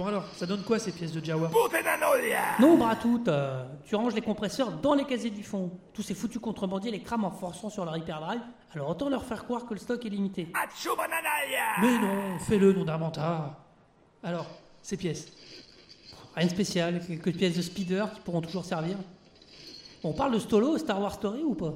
Bon alors, ça donne quoi ces pièces de Jawa Non, Bratout, euh, tu ranges les compresseurs dans les casiers du fond. Tous ces foutus contrebandiers les crament en forçant sur leur hyperdrive, alors autant leur faire croire que le stock est limité. Mais non, fais-le, nom d'un mentard. Alors, ces pièces. Rien de spécial, quelques pièces de speeder qui pourront toujours servir. On parle de Stolo, Star Wars Story ou pas?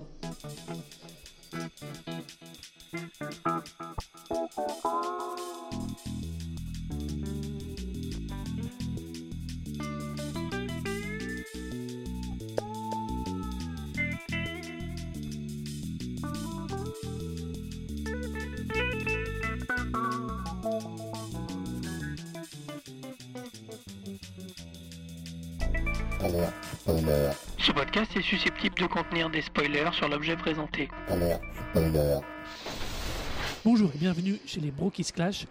Spoiler, Ce podcast est susceptible de contenir des spoilers sur l'objet présenté. spoiler. Bonjour et bienvenue chez les Brokis Clash,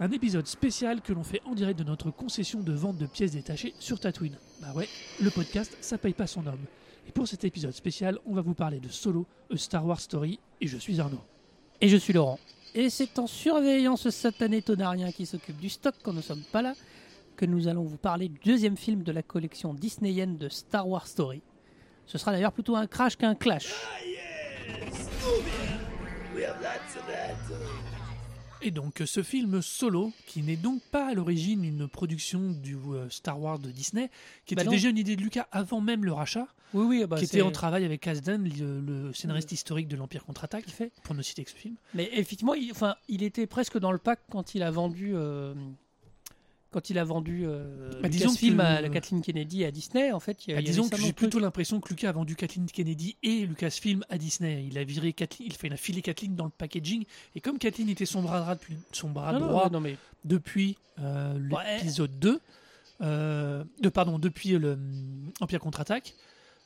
un épisode spécial que l'on fait en direct de notre concession de vente de pièces détachées sur Tatooine. Bah ouais, le podcast, ça paye pas son homme. Et pour cet épisode spécial, on va vous parler de Solo, A Star Wars Story, et je suis Arnaud. Et je suis Laurent. Et c'est en surveillant ce satané tonarien qui s'occupe du stock quand nous sommes pas là que nous allons vous parler du deuxième film de la collection disneyienne de Star Wars Story. Ce sera d'ailleurs plutôt un crash qu'un clash. Et donc ce film Solo, qui n'est donc pas à l'origine une production du euh, Star Wars de Disney, qui Bah était non. déjà une idée de Lucas avant même le rachat, Oui, oui, bah qui était en travail avec Kasdan, le, le scénariste historique de l'Empire contre-attaque, fait. pour ne citer que ce film. Mais effectivement, il, enfin, il était presque dans le pack quand il a vendu, euh, quand il a vendu euh, Bah, disons Lucasfilm que- à la Kathleen Kennedy à Disney. En fait, il y a- Bah, disons que j'ai plutôt l'impression que Lucas a vendu Kathleen Kennedy et Lucasfilm à Disney. Il a viré Kathleen, il, fait, filé Kathleen dans le packaging. Et comme Kathleen était son bras droit depuis, son bras Non, droit ouais, non, mais depuis euh, Ouais. l'épisode 2, euh, de, pardon, depuis le hum, Empire contre-attaque,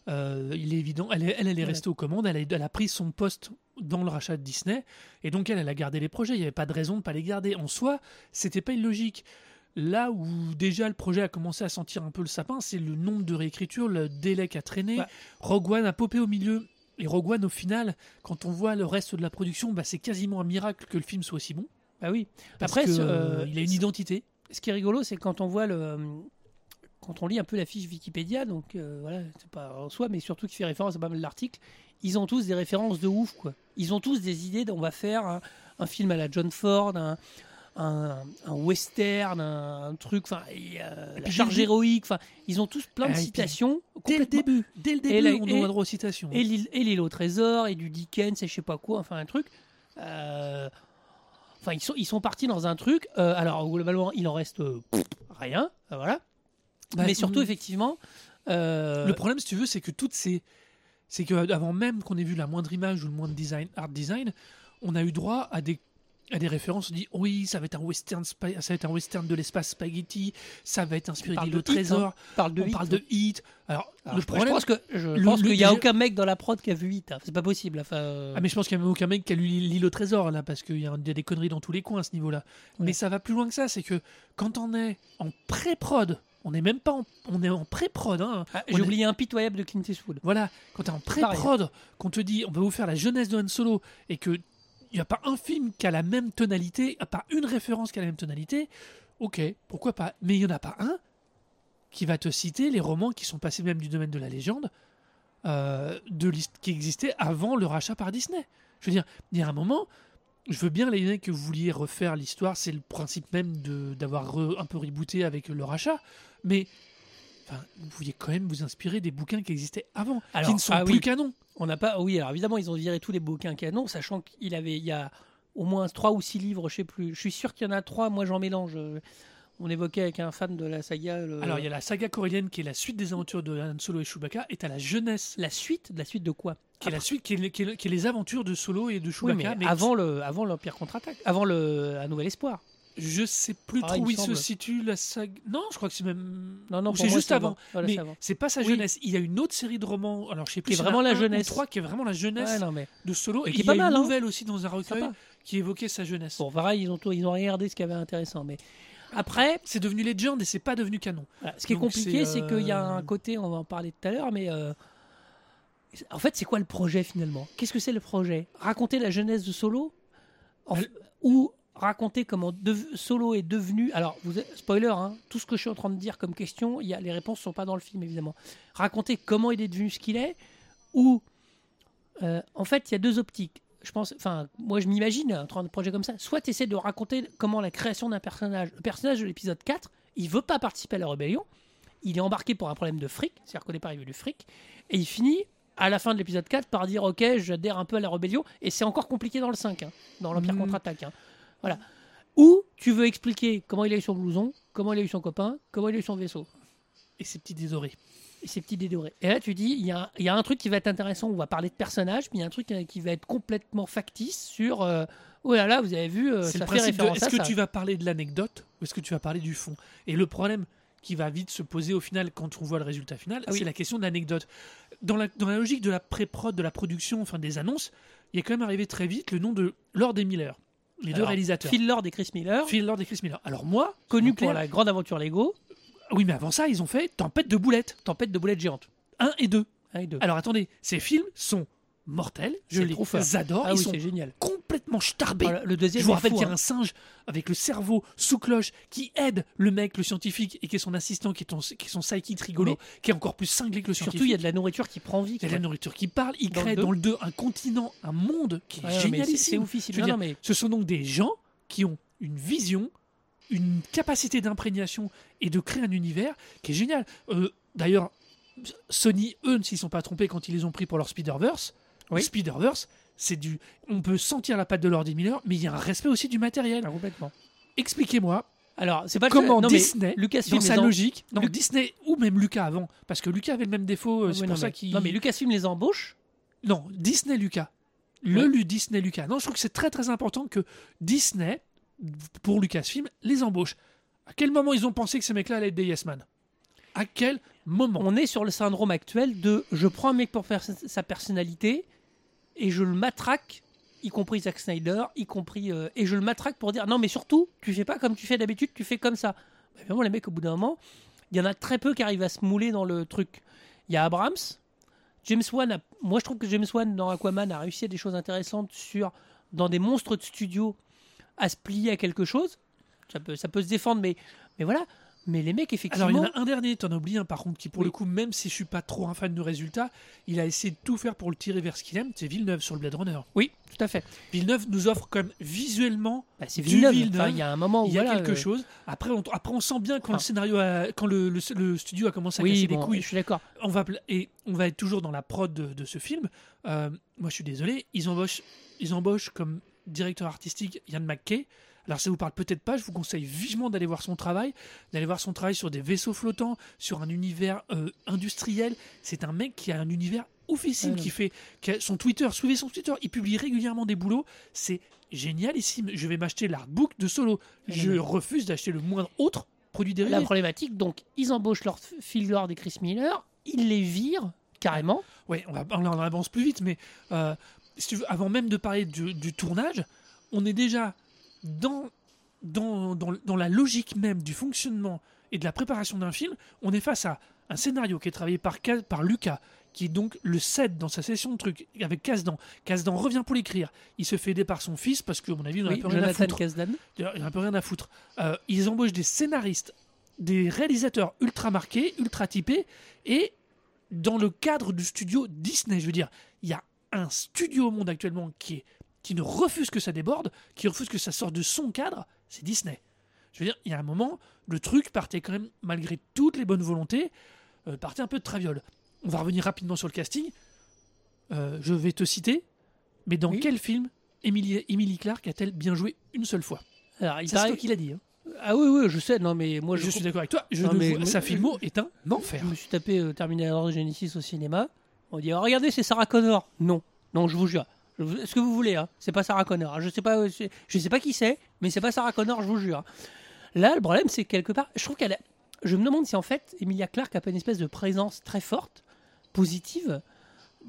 euh, il est évident, elle, est- elle, elle est Ouais. restée aux commandes, elle a, elle a pris son poste dans le rachat de Disney, et donc elle, elle a gardé les projets, il n'y avait pas de raison de ne pas les garder. En soi, c'était pas illogique. Là où déjà le projet a commencé à sentir un peu le sapin, c'est le nombre de réécritures, le délai qu'a traîné. Rogue One a popé au milieu. Et Rogue One, au final, quand on voit le reste de la production, bah, c'est quasiment un miracle que le film soit aussi bon. bah oui. Parce Après, que, ce- euh, il a une identité. Ce qui est rigolo, c'est quand on voit le, quand on lit un peu la fiche Wikipédia, donc euh, voilà, c'est pas en soi, mais surtout qui fait référence à pas mal d'articles. Ils ont tous des références de ouf, quoi. Ils ont tous des idées d'on va faire un, un film à la John Ford, un, un, un western, un, un truc, enfin, et, euh, la charge héroïque. Enfin, ils ont tous plein de Ah, et citations. Dès le début, dès le Et début, la- on et- a droit aux citations. et l'île et au trésor et du Dickens et je sais pas quoi enfin un truc Euh, enfin ils sont ils sont partis dans un truc euh, alors globalement il en reste euh, pff, rien voilà Bah, mais surtout mm. effectivement Le problème, si tu veux, c'est que toutes ces. C'est que avant même qu'on ait vu la moindre image ou le moindre design, art design, on a eu droit à des à des références. On dit oui, ça va être un western, ça va être un western de l'espace spaghetti, ça va être inspiré d'île au trésor. hein. parle de on Hit. parle de hit. Alors, Alors, le je- problème, je pense que je pense qu'il y a aucun mec dans la prod qui a vu Hit hein. c'est pas possible enfin euh, Ah mais je pense qu'il n'y a même aucun mec qui a lu l'île au trésor là parce qu'il y, a il y a des conneries dans tous les coins à ce niveau-là. Ouais. Mais ça va plus loin que ça, c'est que quand on est en pré-prod, on n'est même pas en, on est en pré-prod. Hein, ah, j'ai est- oublié impitoyable de Clint Eastwood Voilà, quand tu es en pré-prod, qu'on te dit on va vous faire la jeunesse de Han Solo et que il n'y a pas un film qui a la même tonalité, pas une référence qui a la même tonalité, ok, pourquoi pas. Mais il n'y en a pas un qui va te citer les romans qui sont passés même du domaine de la légende, euh, de qui existaient avant le rachat par Disney. Je veux dire, il y a un moment, je veux bien les que vous vouliez refaire l'histoire, c'est le principe même d'avoir un peu rebooté avec le rachat, mais enfin, vous pouviez quand même vous inspirer des bouquins qui existaient avant, Alors, qui ne sont ah plus oui. canons. on n'a pas oui alors évidemment ils ont viré tous les bouquins canons sachant qu'il avait il y a au moins trois ou six livres je sais plus je suis sûr qu'il y en a trois moi j'en mélange on évoquait avec un fan de la saga le- Alors, il y a la saga corélienne qui est la suite des aventures de Han Solo et Chewbacca, et t'as la jeunesse, la suite de la suite de quoi? Qui est la suite, qui est, qui est- qui est les aventures de Solo et de Oui, Chewbacca. mais avant le avant l'Empire contre-attaque, avant le un nouvel espoir. Je sais plus Ah, trop il où il se situe la saga. Non, je crois que c'est même. Non non, c'est juste avant. Voilà, mais c'est pas sa Oui. jeunesse. Il y a une autre série de romans. Alors je sais plus. Qui est vraiment la jeunesse. trois qui est vraiment la jeunesse Ouais, non mais de Solo. Et Et qui est il y a pas mal, une hein. nouvelle aussi dans un recueil sympa. qui évoquait sa jeunesse. Bon, pareil, ils ont tout- ils ont regardé ce qu'il y avait intéressant mais après C'est devenu Legend et c'est pas devenu canon. voilà, ce qui est compliqué c'est, qu'il y a euh, un côté on va en parler tout à l'heure mais euh, en fait, c'est quoi le projet finalement? Qu'est-ce que c'est le projet? Raconter la jeunesse de Solo? En- Elle- ou raconter comment Solo est devenu. Alors, vous, spoiler, hein, tout ce que je suis en train de dire comme question, y a, les réponses sont pas dans le film évidemment. Raconter comment il est devenu ce qu'il est, ou euh, en fait, il y a deux optiques. Je pense, enfin, moi je m'imagine un train de projet comme ça. Soit tu essaies de raconter comment la création d'un personnage, le personnage de l'épisode 4, il veut pas participer à la rébellion, il est embarqué pour un problème de fric, c'est-à-dire qu'au départ il veut du fric, et il finit à la fin de l'épisode 4 par dire ok, j'adhère un peu à la rébellion, et c'est encore compliqué dans le 5, hein, dans l'Empire Mhm. contre-attaque. hein. Voilà. Ou tu veux expliquer comment il a eu son blouson, comment il a eu son copain, comment il a eu son vaisseau Et ces petits désorés. et ces petits dédorés. Et là, tu dis, il y, y a un truc qui va être intéressant, on va parler de personnages, mais il y a un truc euh, qui va être complètement factice sur. euh, oh là là, vous avez vu, euh, C'est ça le fait principe de référence est-ce que ça. tu vas parler de l'anecdote ou est-ce que tu vas parler du fond? Et le problème qui va vite se poser au final quand on voit le résultat final, Ah oui. c'est la question de l'anecdote. Dans la, dans la logique de la pré-prod, de la production, enfin des annonces, il est quand même arrivé très vite le nom de Lord et Miller, les deux réalisateurs. Phil Lord et Chris Miller, Phil Lord et Chris Miller. Alors moi, soyons pour la grande aventure Lego, Oui, mais avant ça, ils ont fait Tempête de boulettes, Tempête de boulettes géantes. 1 et 2. Un et deux. Alors attendez, ces films sont mortels, je les adore, ah ils oui, sont c'est génial. complètement starbés. Le deuxième Je vous rappelle qu'il y a hein. un singe avec le cerveau sous cloche qui aide le mec, le scientifique, et qui est son assistant, qui est, ton- qui est son sidekick rigolo, qui est encore plus cinglé que le scientifique. Surtout, il y a de la nourriture qui prend vie. Il y a de la nourriture qui parle. Il Dans crée dans le 2 un continent, un monde qui est c'est- génialissime. C'est oufissime. Je veux Non, dire, non, mais Ce sont donc des gens qui ont une vision, une capacité d'imprégnation et de créer un univers qui est génial. Euh, D'ailleurs, Sony, eux, ne sont pas trompés quand ils les ont pris pour leur Spider-Verse, Oui. Spider-Verse, c'est du. On peut sentir la patte de Lord Miller, mais il y a un respect aussi du matériel. Ah, complètement. Expliquez-moi Alors, c'est pas comment non, Disney, Lucasfilm dans sa en- logique, non, Lu- Disney ou même Lucas avant, parce que Lucas avait le même défaut, euh, c'est non, pour ça qu'il. Non, mais Lucasfilm les embauche. Non, Disney Lucas. Le Ouais. Disney Lucas. Non, je trouve que c'est très très important que Disney, pour Lucasfilm, les embauche. À quel moment ils ont pensé que ces mecs-là allaient être des yes man? À quel moment? On est sur le syndrome actuel de je prends un mec pour faire sa personnalité et je le matraque, y compris Zack Snyder, y compris. euh, et je le matraque pour dire non, mais surtout, tu fais pas comme tu fais d'habitude, tu fais comme ça. Bah, Évidemment, les mecs, au bout d'un moment, il y en a très peu qui arrivent à se mouler dans le truc. Il y a Abrams. James Wan, a- moi je trouve que James Wan dans Aquaman a réussi à des choses intéressantes sur dans des monstres de studio à se plier à quelque chose. Ça peut, ça peut se défendre, mais, mais voilà. Mais les mecs, effectivement. Alors il y en a un dernier, t'en as oublié un par contre, qui pour Oui. le coup, même si je suis pas trop un fan du résultat, il a essayé de tout faire pour le tirer vers ce qu'il aime, c'est Villeneuve sur le Blade Runner. Oui, tout à fait. Villeneuve nous offre quand même visuellement Bah, c'est Du Villeneuve. Villeneuve, Enfin, il y a un moment où il y a voilà, quelque euh, chose. Après on, après, on sent bien quand le scénario, a- quand le, le- le studio a commencé à Oui, casser bon, les couilles. je suis d'accord. on va et on va être toujours dans la prod de, de ce film. Euh, moi, je suis désolé, ils embauchent, ils embauchent comme directeur artistique Ian McKay. Alors, ça vous parle peut-être pas. Je vous conseille vivement d'aller voir son travail, d'aller voir son travail sur des vaisseaux flottants, sur un univers euh, industriel. C'est un mec qui a un univers oufissime, qui fait qui a son Twitter. Suivez son Twitter. Il publie régulièrement des boulots. C'est génialissime. Je vais m'acheter l'artbook de Solo. Ouais, Je non, refuse d'acheter le moindre autre produit dérivé. La problématique, donc, ils embauchent leur Phil Lord et Chris Miller, ils les virent carrément. Ouais, on, va, on en avance plus vite, mais euh, si tu veux, avant même de parler du, du tournage, on est déjà dans, dans, dans, dans la logique même du fonctionnement et de la préparation d'un film. On est face à un scénario qui est travaillé par, Lucas, qui est donc le 7 dans sa session de trucs, avec Kasdan. Kasdan revient pour l'écrire. Il se fait aider par son fils, parce que, à mon avis, il n'en a Oui, plus rien à foutre. Kasdan. Il a un peu rien à foutre. Euh, ils embauchent des scénaristes, des réalisateurs ultra marqués, ultra typés, et dans le cadre du studio Disney, je veux dire, il y a un studio au monde actuellement qui, est, qui ne refuse que ça déborde, qui refuse que ça sorte de son cadre, c'est Disney. Je veux dire, il y a un moment, le truc partait quand même, malgré toutes les bonnes volontés, euh, partait un peu de traviole. On va revenir rapidement sur le casting. Euh, je vais te citer, mais dans Oui. quel film Emily, Emily Clark a-t-elle bien joué une seule fois? Alors, il paraît- toi qui l'as dit. hein. Ah oui, oui, je sais. Non, mais moi, je, je, suis d'accord avec toi. Je Non, mais- vois- sa filmo est un je enfer. me suis tapé euh, Terminator Genesis au cinéma. On dit, oh, regardez, c'est Sarah Connor. Non, non, je vous jure. Ce que vous voulez, hein. c'est pas Sarah Connor. Je sais pas, euh, je sais pas qui c'est, mais c'est pas Sarah Connor, je vous jure. Là, le problème, c'est que quelque part, je trouve qu'elle. a- Je me demande si en fait, Emilia Clarke a pas une espèce de présence très forte, positive,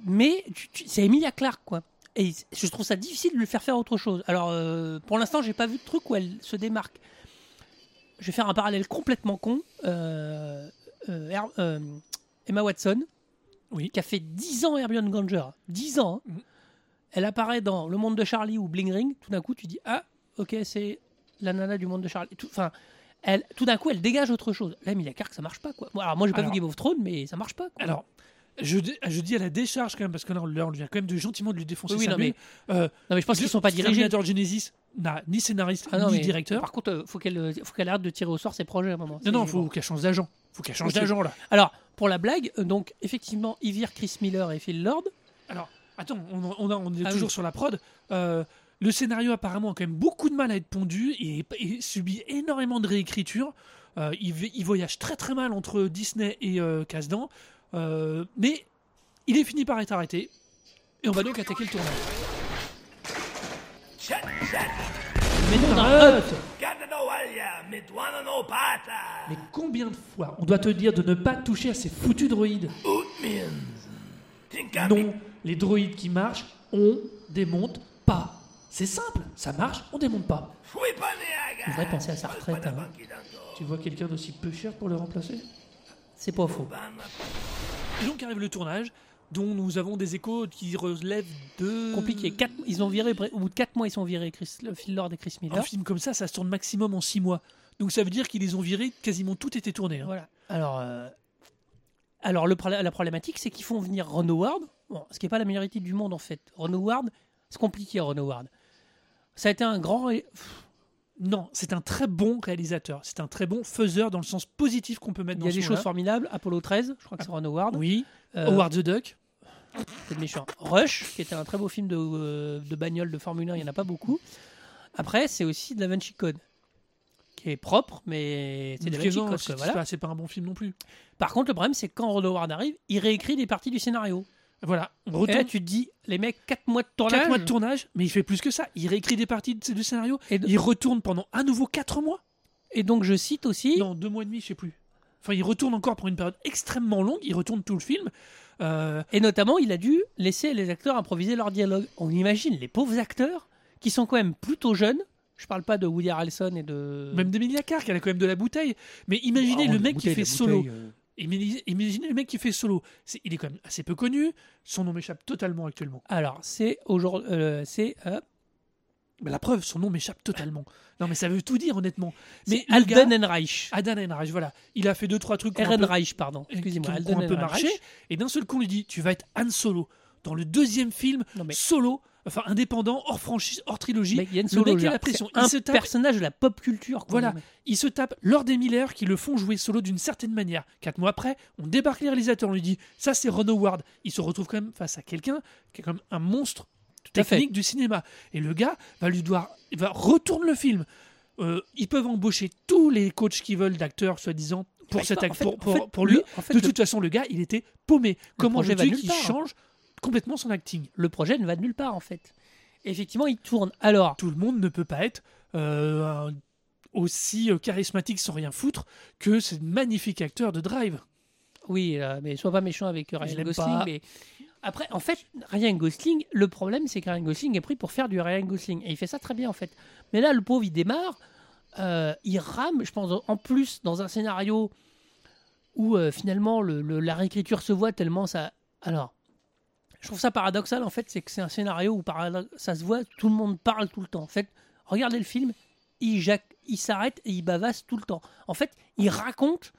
mais tu- c'est Emilia Clarke, quoi. Et je trouve ça difficile de lui faire faire autre chose. Alors, euh, pour l'instant, j'ai pas vu de truc où elle se démarque. Je vais faire un parallèle complètement con. Euh, Emma Watson, Oui. qui a fait 10 ans Hermione Granger, 10 ans, hein. Mhm. Elle apparaît dans Le Monde de Charlie ou Bling Ring, tout d'un coup tu dis ah ok, c'est la nana du monde de Charlie. Tout- Enfin, elle, tout d'un coup, elle dégage autre chose. Là, Emilia Clarke, ça marche pas, quoi. Bon, alors, moi, j'ai pas Alors- vu Game of Thrones, mais ça marche pas, quoi. Alors, je, dis- je dis à la décharge quand même, parce que là, on, là, on vient quand même de gentiment de lui défoncer Oui, oui, sa non, bulle. Euh, non, mais je pense qu'ils sont pas dirigés. Terminator Genesis n'a ni scénariste Ah non, ni mais directeur. Par contre, euh, faut qu'elle euh, faut qu'elle arrête de tirer au sort ses projets à un moment. Non, non, faut qu'elle change d'agent. faut qu'elle change d'agent là. Alors, pour la blague, donc, effectivement, virent Chris Miller et Phil Lord. Alors, attends, on, on, a- on est Ah toujours oui. sur la prod. Euh, le scénario apparemment a quand même beaucoup de mal à être pondu et, et subit énormément de réécriture. Euh, il, voyage très très mal entre Disney et euh. Euh, mais il est fini par être arrêté. Et on va donc attaquer le tournage. Mais non, Mais combien de fois on doit te dire de ne pas toucher à ces foutus droïdes? Non, les droïdes qui marchent, on démonte pas. C'est simple, ça marche, on démonte pas. Il devrait penser à sa retraite. hein. Tu vois quelqu'un d'aussi peu cher pour le remplacer? C'est pas faux. Et donc arrive le tournage, dont nous avons des échos qui relèvent de... Compliqué. Quatre- ils ont viré, au bout de 4 mois, ils sont virés Chris, le Phil Lord et Chris Un Miller. film comme ça, ça se tourne maximum en 6 mois. Donc ça veut dire qu'ils les ont virés, quasiment tout était tourné. hein. Voilà. Alors, euh, alors le, pro- la problématique, c'est qu'ils font venir Ron Howard. Bon, ce qui n'est pas la meilleure équipe du monde, en fait. Ron Howard, c'est compliqué, Ron Howard. Ça a été un grand. ré- Non, c'est un très bon réalisateur. C'est un très bon faiseur dans le sens positif qu'on peut mettre Il dans y a des choses formidables. Apollo 13, je crois que c'est Ron Howard. Oui, Euh, Howard the Duck. c'est méchant. Rush, qui était un très beau film de, euh, de bagnole de Formule 1, il n'y en a pas beaucoup. Après, c'est aussi de la Vinci Code, qui est propre, mais c'est de la Vinci Code. c'est voilà. pas- pas un bon film non plus. Par contre, le problème, c'est que quand Ron Howard arrive, il réécrit des parties du scénario. Voilà, on Et là, tu te dis, les mecs, 4 mois de tournage. 4 mois de tournage, mais il fait plus que ça. Il réécrit des parties de- du scénario, Et, de- il retourne pendant à nouveau 4 mois. et donc, je cite aussi. Non, 2 mois et demi, je sais plus. Enfin, il retourne encore pour une période extrêmement longue, il retourne tout le film. Euh, Et notamment, il a dû laisser les acteurs improviser leur dialogue. On imagine les pauvres acteurs qui sont quand même plutôt jeunes. Je parle pas de Woody Harrelson et de. Même d'Emilia Clarke, elle a quand même de la bouteille. Mais imaginez Oh, le mec qui fait solo. euh. Imagine- Imaginez le mec qui fait solo. Il est quand même assez peu connu. Son nom m'échappe totalement actuellement. Alors, c'est aujourd'hui. euh, c'est euh, la preuve, son nom m'échappe totalement. Non, mais ça veut tout dire, honnêtement. Mais Alden Ehrenreich. Adan Ehrenreich, voilà. Il a fait deux, trois trucs peu- Ehrenreich, pardon. Excusez-moi. Alden un peu marché. Et d'un seul coup, on lui dit Tu vas être Han Solo. Dans le deuxième film, Non, mais- solo, enfin indépendant, hors franchise, hors trilogie. Mec, Yann le Solo, mec a la pression. Il un se tape personnage de la pop culture. quoi. Voilà, il se tape Lord et Miller qui le font jouer solo d'une certaine manière. Quatre mois après, on débarque les réalisateurs, on lui dit ça c'est Ron Howard. Il se retrouve quand même face à quelqu'un qui est comme un monstre fait. technique du cinéma. Et le gars va lui devoir, il va retourner le film. Euh, ils peuvent embaucher tous les coachs qui veulent d'acteurs soi-disant pour Bah, cet en act- fait- pour, en pour- fait, pour lui. le- en fait, de le- toute façon, le gars, il était paumé. Comment veux-tu qu'il change complètement son acting Le projet ne va de nulle part, en fait. Effectivement, il tourne. Alors, tout le monde ne peut pas être euh, aussi euh, charismatique sans rien foutre que ce magnifique acteur de Drive. Oui, euh, mais sois pas méchant avec Ryan Gosling. Mais après, en fait, Ryan Gosling, le problème, c'est que Ryan Gosling est pris pour faire du Ryan Gosling. Et il fait ça très bien, en fait. Mais là, le pauvre, il démarre. euh, il rame, je pense, en plus, dans un scénario où euh, finalement le- le- la réécriture se voit tellement ça. Alors, je trouve ça paradoxal, en fait, c'est que c'est un scénario où ça se voit, tout le monde parle tout le temps. En fait, regardez le film, il, il s'arrête et il bavasse tout le temps. En fait, il raconte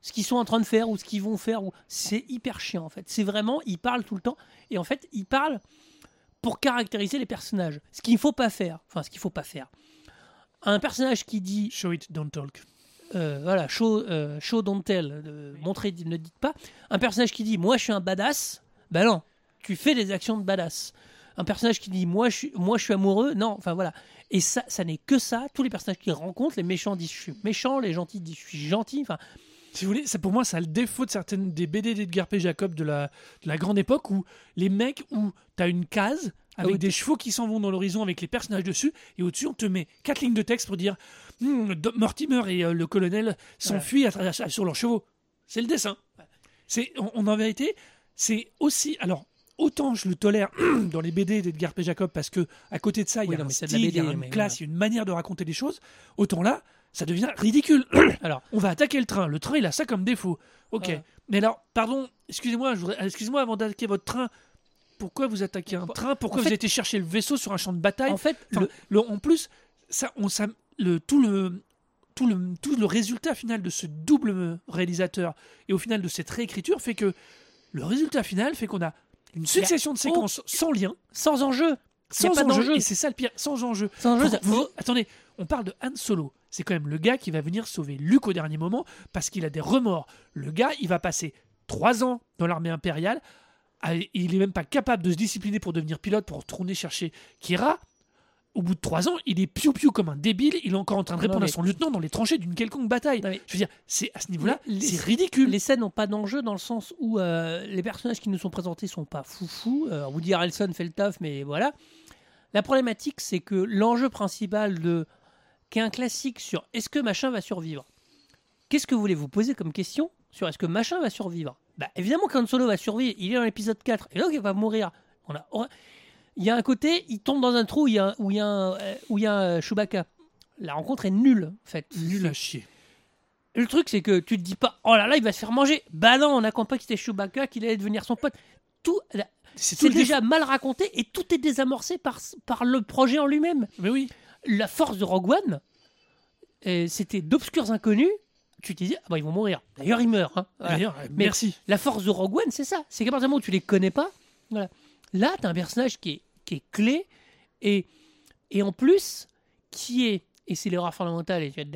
ce qu'ils sont en train de faire ou ce qu'ils vont faire. Ou... C'est hyper chiant en fait. C'est vraiment, ils parlent tout le temps. Et en fait, ils parlent pour caractériser les personnages. Ce qu'il ne faut pas faire. Enfin, ce qu'il ne faut pas faire. Un personnage qui dit, Show it, don't talk. euh, voilà, show, euh, show don't tell, euh, montrez, ne dites pas. Un personnage qui dit, moi je suis un badass, ben non, tu fais des actions de badass. Un personnage qui dit, moi je suis, moi, je suis amoureux, non, enfin voilà. Et ça, ça n'est que ça. Tous les personnages qu'ils rencontrent, les méchants disent, je suis méchant, les gentils disent, je suis gentil. Enfin, Si vous voulez, c'est pour moi, ça a le défaut de certaines des BD d'Edgar P. Jacob de la, de la grande époque où les mecs où t'as une case avec oui. des chevaux qui s'en vont dans l'horizon avec les personnages dessus et au-dessus on te met quatre lignes de texte pour dire Hmm, Mortimer et euh, le colonel s'enfuient sur leurs chevaux. C'est le dessin. C'est on, on en vérité, c'est aussi alors autant je le tolère dans les BD d'Edgar P. Jacob parce que à côté de ça il y a un style, il y a BD, une mais classe, il y a une manière de raconter les choses. Autant là, ça devient ridicule. alors, On va attaquer le train. Le train, il a ça comme défaut. Ok. Mais alors, pardon, excusez-moi, excusez-moi avant d'attaquer votre train. Pourquoi vous attaquez un train? Pourquoi en vous étiez chercher le vaisseau sur un champ de bataille? En fait, Enfin, le- le- En plus, ça, on, ça, le, tout, le, tout, le, tout le résultat final de ce double réalisateur et au final de cette réécriture fait que le résultat final fait qu'on a une succession de séquences sans lien, Sans enjeu. sans enjeu, et c'est ça le pire, sans enjeu. Sans enjeu, Vous- attendez, on parle de Han Solo. C'est quand même le gars qui va venir sauver Luke au dernier moment parce qu'il a des remords. Le gars, il va passer trois ans dans l'armée impériale. Ah, Il est même pas capable de se discipliner pour devenir pilote, pour retourner chercher Kira. Au bout de trois ans, il est piou-piou comme un débile. Il est encore en train de Non, répondre mais- à son lieutenant dans les tranchées d'une quelconque bataille. Non, mais- Je veux dire, c'est à ce niveau-là, Les- c'est ridicule. Les scènes n'ont pas d'enjeu dans le sens où euh, les personnages qui nous sont présentés sont pas foufou. Euh, Woody Harrelson fait le taf, mais voilà. La problématique, c'est que l'enjeu principal de qui est un classique sur est-ce que machin va survivre? Qu'est-ce que vous voulez vous poser comme question sur est-ce que machin va survivre? Bah évidemment qu'Han Solo va survivre. Il est dans l'épisode 4 et donc il va mourir. On a- il y a un côté, il tombe dans un trou où il y a, où il y a, un, euh, où il y a un Chewbacca. La rencontre est nulle, en fait. Nul à chier. Le truc, c'est que tu te dis pas, oh là là, il va se faire manger. Bah non, on a compris que c'était Chewbacca, qu'il allait devenir son pote. Tout, C'est déjà mal raconté et tout est désamorcé par, par le projet en lui-même. Mais oui. La force de Rogue One, euh, c'était d'obscurs inconnus. Tu te dis, ah bah ils vont mourir. D'ailleurs, ils meurent. hein. Voilà. D'ailleurs, Mais- merci. La force de Rogue One, c'est ça. C'est qu'à partir du moment où tu les connais pas, voilà. Là, tu as un personnage qui est, qui est clé et, et en plus, qui est, et c'est l'erreur fondamentale, et tu vas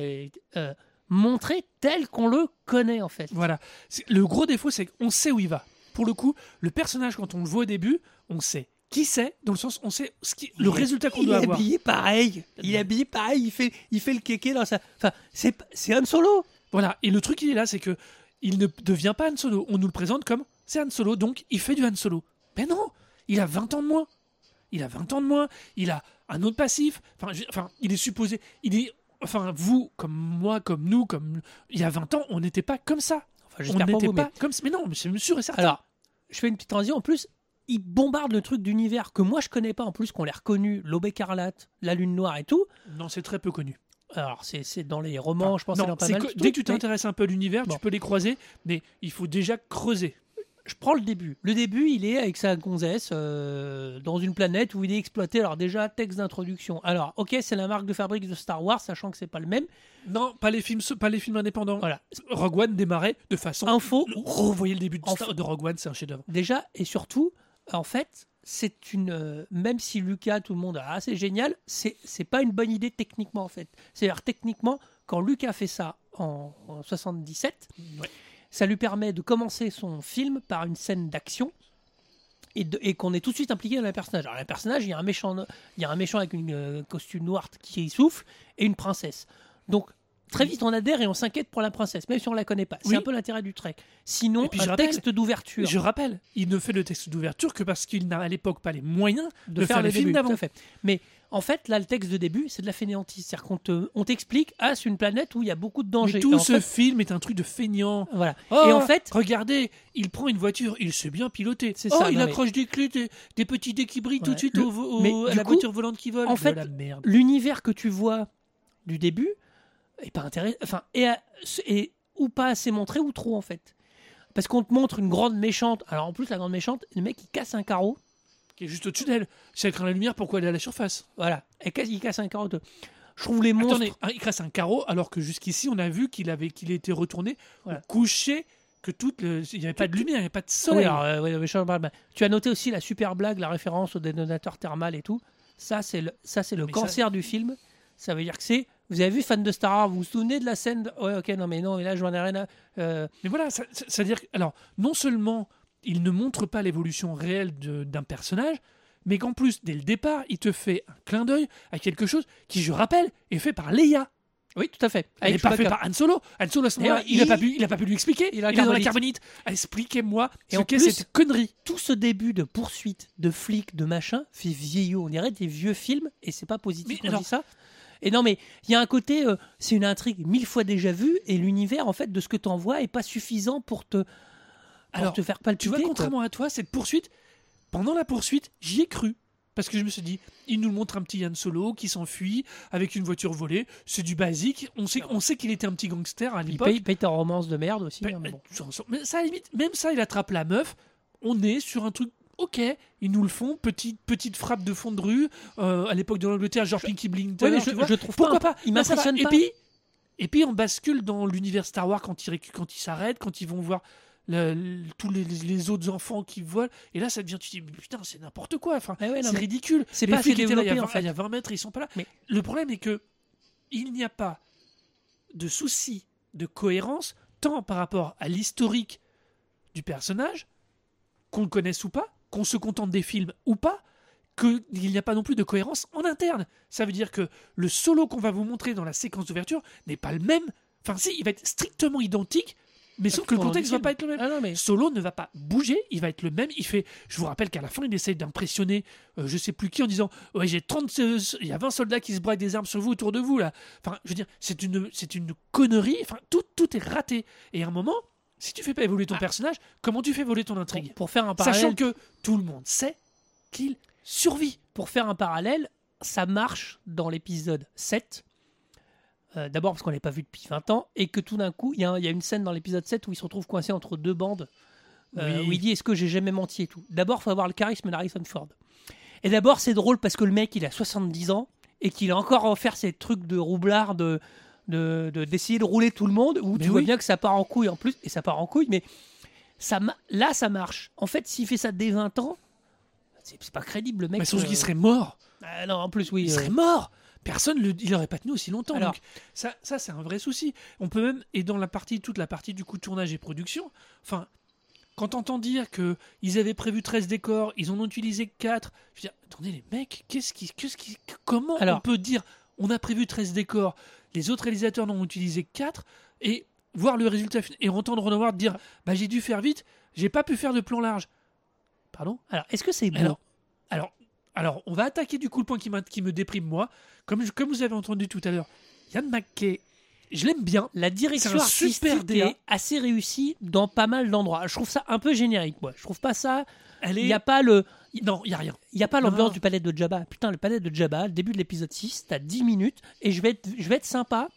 euh, montré tel qu'on le connaît en fait. Voilà. Le gros défaut, c'est qu'on sait où il va. Pour le coup, le personnage, quand on le voit au début, on sait qui c'est, dans le sens, on sait ce qui, le Il est- résultat qu'on il doit est avoir. habillé pareil. Il est habillé pareil. Il fait, il fait le kéké dans sa. Enfin, c'est, c'est Han Solo. Voilà. Et le truc, il est là, c'est que il ne devient pas Han Solo. On nous le présente comme c'est Han Solo, donc il fait du Han Solo. Mais non, il a 20 ans de moins. Il a 20 ans de moins. Il a un autre passif. Enfin, je- enfin il est supposé. Il est. Enfin, vous, comme moi, comme nous, comme. Il y a 20 ans, on n'était pas comme ça. Enfin, On n'était pas mais- comme ça. Mais non, mais c'est sûr et certain. Alors, je fais une petite transition. En plus, il bombarde le truc d'univers que moi je connais pas. En plus, qu'on l'a reconnu, l'aube écarlate, la lune noire et tout. non, c'est très peu connu. Alors, c'est, dans les romans, je pense, c'est non, dans mal. que- dès que tu t'intéresses un peu à l'univers, Bon. tu peux les croiser, mais il faut déjà creuser. Je prends le début. Le début, il est avec sa gonzesse euh, dans une planète où il est exploité. Alors déjà, texte d'introduction. Alors, ok, c'est la marque de fabrique de Star Wars, sachant que c'est pas le même. Non, pas les films, pas les films indépendants. Voilà. Rogue One démarrait de façon. Info. Revoyez le début de. Star- de Rogue One, c'est un chef-d'œuvre. Déjà et surtout, en fait, c'est une. euh, même si Lucas, tout le monde, ah, c'est génial, c'est c'est pas une bonne idée techniquement en fait. C'est-à-dire techniquement, quand Lucas fait ça en, en 77, Ouais. Ça lui permet de commencer son film par une scène d'action. Et, qu'on est tout de suite impliqué dans le personnage. Alors, le personnage, il y a un méchant, il y a un méchant avec une euh, costume noire qui souffle et une princesse. Donc, très vite, on adhère et on s'inquiète pour la princesse, même si on la connaît pas. C'est Oui. un peu l'intérêt du trek. Sinon, Et puis, je un rappelle- texte d'ouverture. Je rappelle, il ne fait le texte d'ouverture que parce qu'il n'a à l'époque pas les moyens de, faire, le les films d'avant. Mais en fait, là, le texte de début, c'est de la fainéantise. C'est-à-dire qu'on te- on t'explique, ah, c'est une planète où il y a beaucoup de dangers. Mais tout ce fait, film est un truc de feignant. voilà. Oh, et en fait, regardez, il prend une voiture, il sait bien piloter. C'est oh, ça, il non, mais- accroche des clés, des, des petits dés qui brillent tout de suite Le- au, au- mais à la coup, voiture volante qui vole. en fait, merde. l'univers que tu vois du début est pas intéressant. Enfin, et, et- ou pas assez montré ou trop en fait. Parce qu'on te montre une grande méchante. Alors en plus, la grande méchante, le mec il casse un carreau. Qui est juste au-dessus d'elle. Si elle craint la lumière, pourquoi elle est à la surface? Voilà. Elle casse, il casse un carreau. de- Je trouve les monstres. Attendez, hein, il casse un carreau alors que jusqu'ici on a vu qu'il avait qu'il était retourné Voilà. coucher, que toute le... il n'y avait pas de lumière, il n'y avait pas de Oui, soleil. alors, euh. Tu as noté aussi la super blague, la référence au détonateur thermal et tout. Ça, c'est le, ça, c'est le Mais ça- cancer du film. Ça veut dire que c'est. Vous avez vu, fan de Star Wars, vous vous souvenez de la scène de- Ouais, ok, non, mais non, mais là, je n'en ai rien à. euh, Mais voilà, c'est-à-dire que- alors non seulement il ne montre pas l'évolution réelle d'un personnage, mais qu'en plus dès le départ il te fait un clin d'œil à quelque chose qui, je rappelle, est fait par Leia. Oui, tout à fait. Elle n'est pas fait Chewbacca. par Han Solo. Han Solo à ce moment-là, il n'a il- pas pu, il a pas pu lui expliquer. Il Il, a un est dans la carbonite. carbonite. Expliquez-moi Et ce qu'est cette connerie. Tout ce début de poursuite de flics, de machin, fait vieillot. On dirait des vieux films, et c'est pas positif je dis ça. Et non, mais il y a un côté, euh, c'est une intrigue mille fois déjà vue, et l'univers, en fait, de ce que tu envoies est pas suffisant pour te, Alors, te faire Tu vois, quoi. contrairement à toi, cette poursuite, pendant la poursuite, j'y ai cru. Parce que je me suis dit, il nous montre un petit Han Solo qui s'enfuit avec une voiture volée. C'est du basique. On sait, on sait qu'il était un petit gangster à Il l'époque. paye, paye ta romance de merde aussi. Hein, mais bon. mais ça, à la limite, même ça, il attrape la meuf. On est sur un truc ok, ils nous le font, petite, petite frappe de fond de rue, euh, à l'époque de l'Angleterre, genre Pinky. Ouais, mais tu je, je trouve Pourquoi pas. pas Il m'impressionne Et pas. puis, et puis on bascule dans l'univers Star Wars quand ils, quand ils s'arrêtent, quand ils vont voir le- le- tous les, les autres enfants qui volent. Et là, ça devient, tu te dis, mais putain, c'est n'importe quoi. Enfin, ouais, non, c'est ridicule. c'est pas flics étaient là il y, a développé, 20, en fait. il y a 20 mètres, ils sont pas là. Mais- Le problème est que il n'y a pas de souci de cohérence, tant par rapport à l'historique du personnage, qu'on le connaisse ou pas, qu'on se contente des films ou pas, qu'il n'y a pas non plus de cohérence en interne. Ça veut dire que le solo qu'on va vous montrer dans la séquence d'ouverture n'est pas le même. Enfin, si, il va être strictement identique, mais sauf que le contexte du va pas être le même. Ah non, mais Solo ne va pas bouger, il va être le même. Il fait, je vous rappelle qu'à la fin, il essaye d'impressionner euh, je sais plus qui en disant Ouais, j'ai 30, euh, il y a 20 soldats qui se braquent des armes sur vous autour de vous là. Enfin, je veux dire, c'est une, c'est une connerie. Enfin, tout, tout est raté. Et à un moment, si tu fais pas évoluer ton personnage, comment tu fais évoluer ton intrigue? Pour, pour faire un parallèle, Sachant que tout le monde sait qu'il survit. pour faire un parallèle, ça marche dans l'épisode 7. Euh, D'abord parce qu'on l'avait pas vu depuis 20 ans et que tout d'un coup, il y, a y une scène dans l'épisode 7 où il se retrouve coincé entre deux bandes. euh, Oui. Où il dit Est-ce que j'ai jamais menti et tout. D'abord, il faut avoir le charisme d'Harrison Ford. Et d'abord, c'est drôle parce que le mec, il a 70 ans et qu'il a encore à faire ces trucs de roublard de de- de- d'essayer de, rouler tout le monde où Mais tu vois bien que ça part en couille en plus et ça part en couille mais ça là ça marche en fait s'il fait ça dès 20 ans c'est c'est pas crédible le mec Mais sauf euh, qu'il serait mort. ah non, en plus, oui. il euh, serait mort. Personne le, il pas tenu aussi longtemps. Alors- donc ça, ça c'est un vrai souci. On peut même et dans la partie toute la partie du coup tournage et production. Enfin, quand t'entends dire que ils avaient prévu 13 décors, ils en ont utilisé que 4. Je veux dire, attendez les mecs, qu'est-ce qui, qu'est-ce qui, comment Alors- on peut dire on a prévu 13 décors, les autres réalisateurs n'en ont utilisé que 4 et voir le résultat et entendre Ron Howard dire bah j'ai dû faire vite, j'ai pas pu faire de plan large. Pardon? Alors, est-ce que c'est beau? Alors, alors, alors, on va attaquer du coup le point qui, me déprime moi. Comme, je- comme vous avez entendu tout à l'heure, Yann McKay, je l'aime bien. La direction artistique super DA. est assez réussie dans pas mal d'endroits. Je trouve ça un peu générique, moi. Je trouve pas ça. Il n'y a pas le. Non, il n'y a rien. Il y a pas l'ambiance du palais de Jabba. Putain, le palais de Jabba, le début de l'épisode 6, t'as 10 minutes et je vais être, je vais être sympa.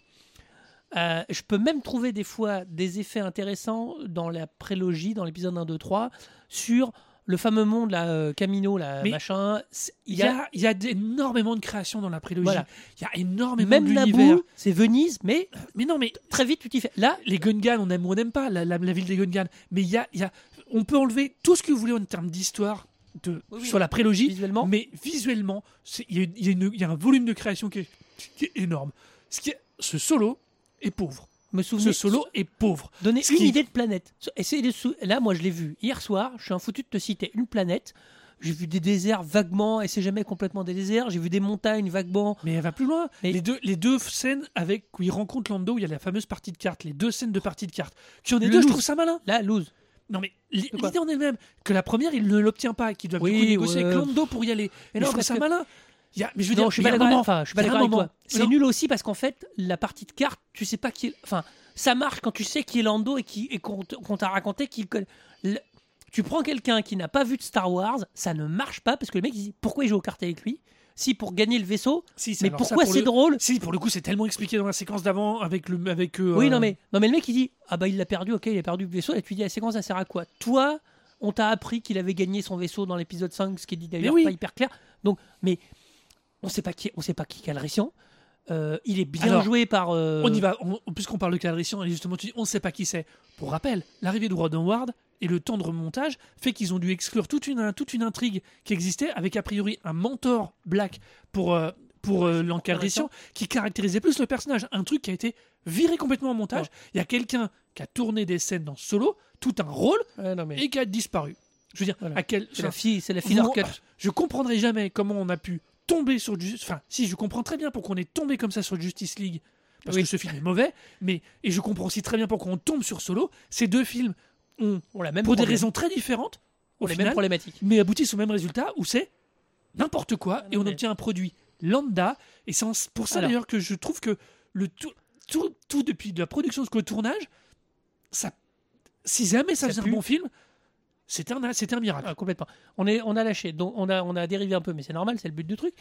Euh, je peux même trouver des fois des effets intéressants dans la prélogie, dans l'épisode 1, 2, 3, sur le fameux monde, là, euh, Camino, là, Mais machin. Il y a, il y a énormément de création dans la prélogie. Voilà. Il y a énormément Même d'univers. C'est Venise, mais Mais non, mais très vite tu t'y fais. Là, les Gungans, on aime ou on n'aime pas la, la- la ville des Gungans. Mais il y a, il y a, on peut enlever tout ce que vous voulez en termes d'histoire de, Oui, sur la prélogie. visuellement, Mais visuellement, il y, y y a un volume de création qui est, qui est énorme. Ce, qui est- ce solo est pauvre. Me Ce souvenir. solo est pauvre. Donner Ce une qui- idée de planète. Essayez de sou- Là, moi, je l'ai vu hier soir. Je suis un foutu de te citer une planète. J'ai vu des déserts vaguement, et c'est jamais complètement des déserts. J'ai vu des montagnes vaguement. Mais elle va plus loin. Mais- Les, deux, les deux scènes avec où il rencontre Lando, où il y a la fameuse partie de cartes, les deux scènes de partie de cartes. Qu'il y en Le deux, je trouve ça malin. Là, lose. Non mais l'idée en elle-même, que la première il ne l'obtient pas, qu'il doit Oui, du coup négocier ouais. avec Lando pour y aller. Mais non, je trouve parce ça que- malin. Il y a- mais je veux non, dire, je suis pas d'accord. Enfin, je suis pas d'accord avec toi. C'est nul aussi parce qu'en fait, la partie de cartes, tu sais pas qui est. Enfin, ça marche quand tu sais qui est Lando et qui et qu'on t'a raconté qu'il Tu prends quelqu'un qui n'a pas vu de Star Wars, ça ne marche pas parce que le mec il dit pourquoi il joue aux cartes avec lui? Si pour gagner le vaisseau, Si, mais pourquoi pour c'est le- drôle? Si, pour le coup, c'est tellement expliqué dans la séquence d'avant avec le avec. euh, Oui, non mais, non, mais le mec il dit Ah bah il l'a perdu, ok, il a perdu le vaisseau. Et tu dis La séquence, ça sert à quoi? Toi, on t'a appris qu'il avait gagné son vaisseau dans l'épisode 5, ce qui est dit d'ailleurs oui. pas hyper clair. Donc, mais on sait pas qui, on sait pas qui Calrissian. Euh, il est bien Alors, joué par. euh, On y va, on- puisqu'on parle de Calrissian, et justement, tu dis, on ne sait pas qui c'est. Pour rappel, l'arrivée de Ron Howard et le temps de remontage fait qu'ils ont dû exclure toute une, toute une intrigue qui existait avec a priori un mentor black pour, euh, pour l'encadration qui caractérisait plus le personnage. Un truc qui a été viré complètement en montage. Il y a quelqu'un qui a tourné des scènes dans Solo, tout un rôle, Ouais, non, mais et qui a disparu. Je veux dire, Voilà. à quel. c'est la fille, c'est la fille. Je comprendrai jamais comment on a pu tomber sur du. Enfin, si, je comprends très bien pourquoi on est tombé comme ça sur Justice League. Parce Oui. que ce film est mauvais, mais et je comprends aussi très bien pourquoi on tombe sur Solo. Ces deux films ont, l'a même pour des raisons très différentes, au On les mêmes problématiques. mais aboutissent au même résultat où c'est n'importe quoi Ah non, et on mais- obtient un produit lambda. Et c'est pour ça Alors. d'ailleurs que je trouve que le tout, tout, tout depuis la production jusqu'au tournage, ça, si jamais ça Ça faisait un bon film, c'était un, un miracle. Ah, complètement. On, est, on a lâché, donc on a, on a dérivé un peu, mais c'est normal, c'est le but du truc.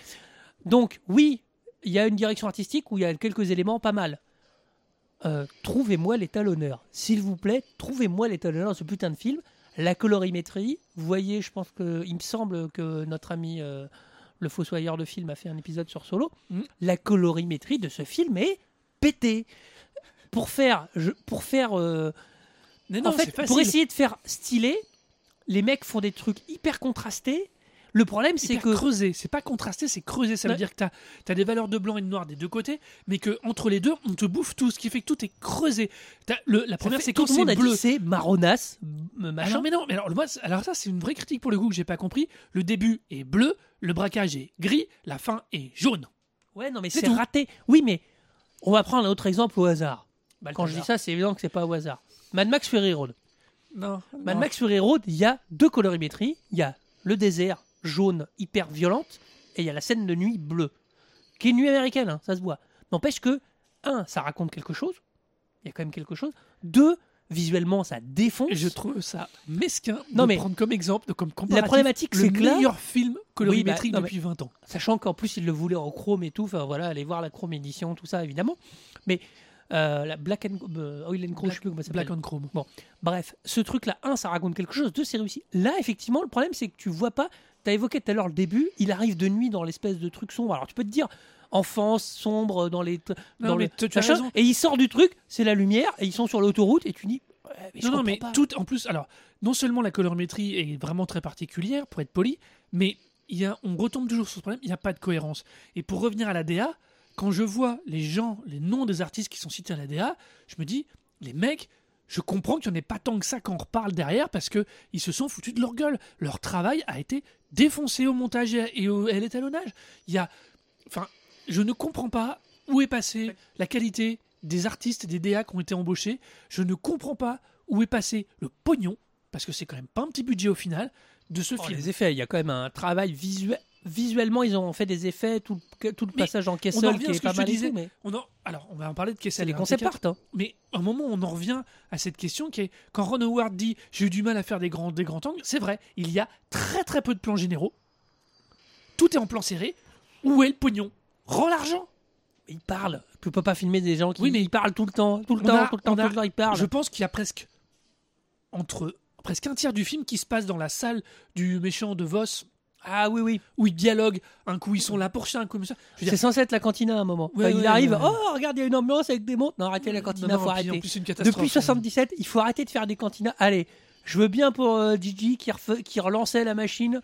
Donc, oui, il y a une direction artistique où il y a quelques éléments pas mal. Euh, trouvez-moi l'étalonneur. S'il vous plaît, trouvez-moi l'étalonneur dans ce putain de film. La colorimétrie, vous voyez, je pense que il me semble que notre ami euh, le fossoyeur de film a fait un épisode sur Solo. Mm. La colorimétrie de ce film est pétée. Pour faire, je- pour faire, euh, non, en fait, pour essayer de faire stylé, les mecs font des trucs hyper contrastés. Le problème, c'est que creusé, c'est pas contrasté, c'est creusé. Ça veut Ouais. dire que tu as, des valeurs de blanc et de noir des deux côtés, mais que entre les deux, on te bouffe tout, ce qui fait que tout est creusé. T'as le- la première fait- tout séquence le monde c'est bleu. c'est marronasse, m- machin. Alors mais non, mais alors, moi, c'est- alors ça c'est une vraie critique pour le coup que j'ai pas compris. Le début est bleu, le braquage est gris, la fin est jaune. Ouais, non, mais C'est c'est tout. raté. Oui, mais on va prendre un autre exemple au hasard. Balthazar. Quand je dis ça, c'est évident que c'est pas au hasard. Mad Max Fury Road. Non. Mad Max Fury Road, il y a deux colorimétries. Il y a le désert jaune hyper violente et il y a la scène de nuit bleue, qui est une nuit américaine, hein, ça se voit. N'empêche que, un, ça raconte quelque chose. Il y a quand même quelque chose. Deux, visuellement, ça défonce. Et je trouve ça mesquin Non, de mais- prendre comme exemple, de- comme comparatif, problématique, le c'est là- meilleur film colorimétrique Oui, bah, non, depuis 20 ans. Sachant qu'en plus, il le voulait en chrome et tout. Enfin, voilà, aller voir la chrome édition, tout ça, évidemment. Mais euh, la Black and euh, Oil and Crow, je sais plus comment ça s'appelle. Black on Chrome. Bref, ce truc-là, un, ça raconte quelque chose, deux, c'est réussi. Là, effectivement, le problème, c'est que tu vois pas. Tu as évoqué tout à l'heure le début, il arrive de nuit dans l'espèce de truc sombre. Alors, tu peux te dire, enfance, sombre, dans les. Non, dans mais le- tu- tu as machin, raison. Et il sort du truc, c'est la lumière, et ils sont sur l'autoroute, et tu dis. ouais, mais je non, non, mais pas. tout en plus. Alors, non seulement la colorimétrie est vraiment très particulière, pour être poli, mais il y a, on retombe toujours sur ce problème, il n'y a pas de cohérence. Et pour revenir à la DA, quand je vois les gens, les noms des artistes qui sont cités à la DA, je me dis, les mecs, je comprends qu'il n'y en ait pas tant que ça quand on reparle derrière parce que ils se sont foutus de leur gueule. Leur travail a été défoncé au montage et au et à l'étalonnage. Il y a, enfin, je ne comprends pas où est passée la qualité des artistes et des DA qui ont été embauchés. Je ne comprends pas où est passé le pognon parce que c'est quand même pas un petit budget au final de ce Oh, film. les effets, il y a quand même un travail visuel. Visuellement, ils ont fait des effets, tout, le- tout le Mais passage en Kessel qui est pas mal disais. tout, mais On en- alors, on va en parler de Kessel. les et un concept T4. art. hein. Mais à un moment, on en revient à cette question qui est quand Ron Howard dit j'ai eu du mal à faire des grands, des grands angles. C'est vrai, il y a très très peu de plans généraux. Tout est en plan serré. Où est le pognon? Rends l'argent. Il parle. Tu peux pas filmer des gens qui Oui, mais ils parlent tout le temps, tout le on temps, a- tout le temps, on a- tout le temps, ils parlent. Je pense qu'il y a presque entre presque un tiers du film qui se passe dans la salle du méchant de Voss Ah oui, oui. où ils dialoguent. Un coup ils sont là pour ça, un coup comme ça. C'est dire, censé être la cantina à un moment. Ouais, Enfin, il arrive, ouais. oh, regarde, il y a une ambiance avec des montres. Non, arrêtez la cantina, non, non, faut arrêter. plus. Depuis 77, il faut arrêter de faire des cantinas. Allez, je veux bien pour euh, Gigi qui, relançait la machine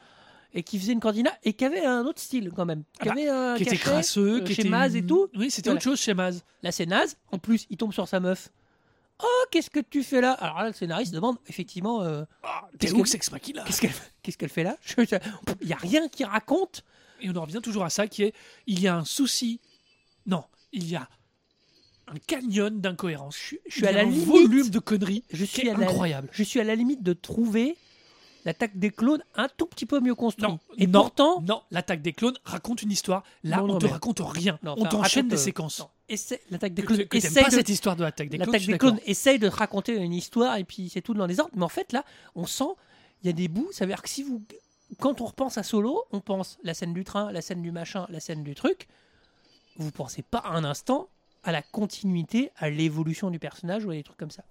et qui faisait une cantina et qui avait un autre style quand même. Qui Ah avait un qui était crasseux, euh, qui chez était Maz et tout. Oui, c'était Voilà. autre chose chez Maz. Là, c'est naze. En plus, il tombe sur sa meuf. Oh, qu'est-ce que tu fais là? Alors là, le scénariste demande effectivement euh, Ah, Qu'est-ce Deus que- Ex Machina? qu'est-ce qu'elle fait là? Il n'y a rien qui raconte. Et on en revient toujours à ça qui est il y a un souci. Non, il y a un canyon d'incohérence. Je, je suis à la un limite. volume de conneries Je qui suis, est à la, incroyable. je suis à la limite de trouver l'attaque des clones un tout petit peu mieux construit. Non, et non, pourtant, non, l'attaque des clones raconte une histoire. Là, Non, on te mais- raconte rien. On t'enchaîne des euh, séquences. non, essaie- l'attaque des Que, clones que essaye pas de- cette histoire de l'attaque des clones. L'attaque des clones essaye de te raconter une histoire et puis c'est tout dans les ordres. Mais en fait, là, on sent, il y a des bouts. Ça veut dire que si vous. Quand on repense à Solo, on pense la scène du train, la scène du machin, la scène du truc. Vous pensez pas un instant à la continuité, à l'évolution du personnage ou à des trucs comme ça.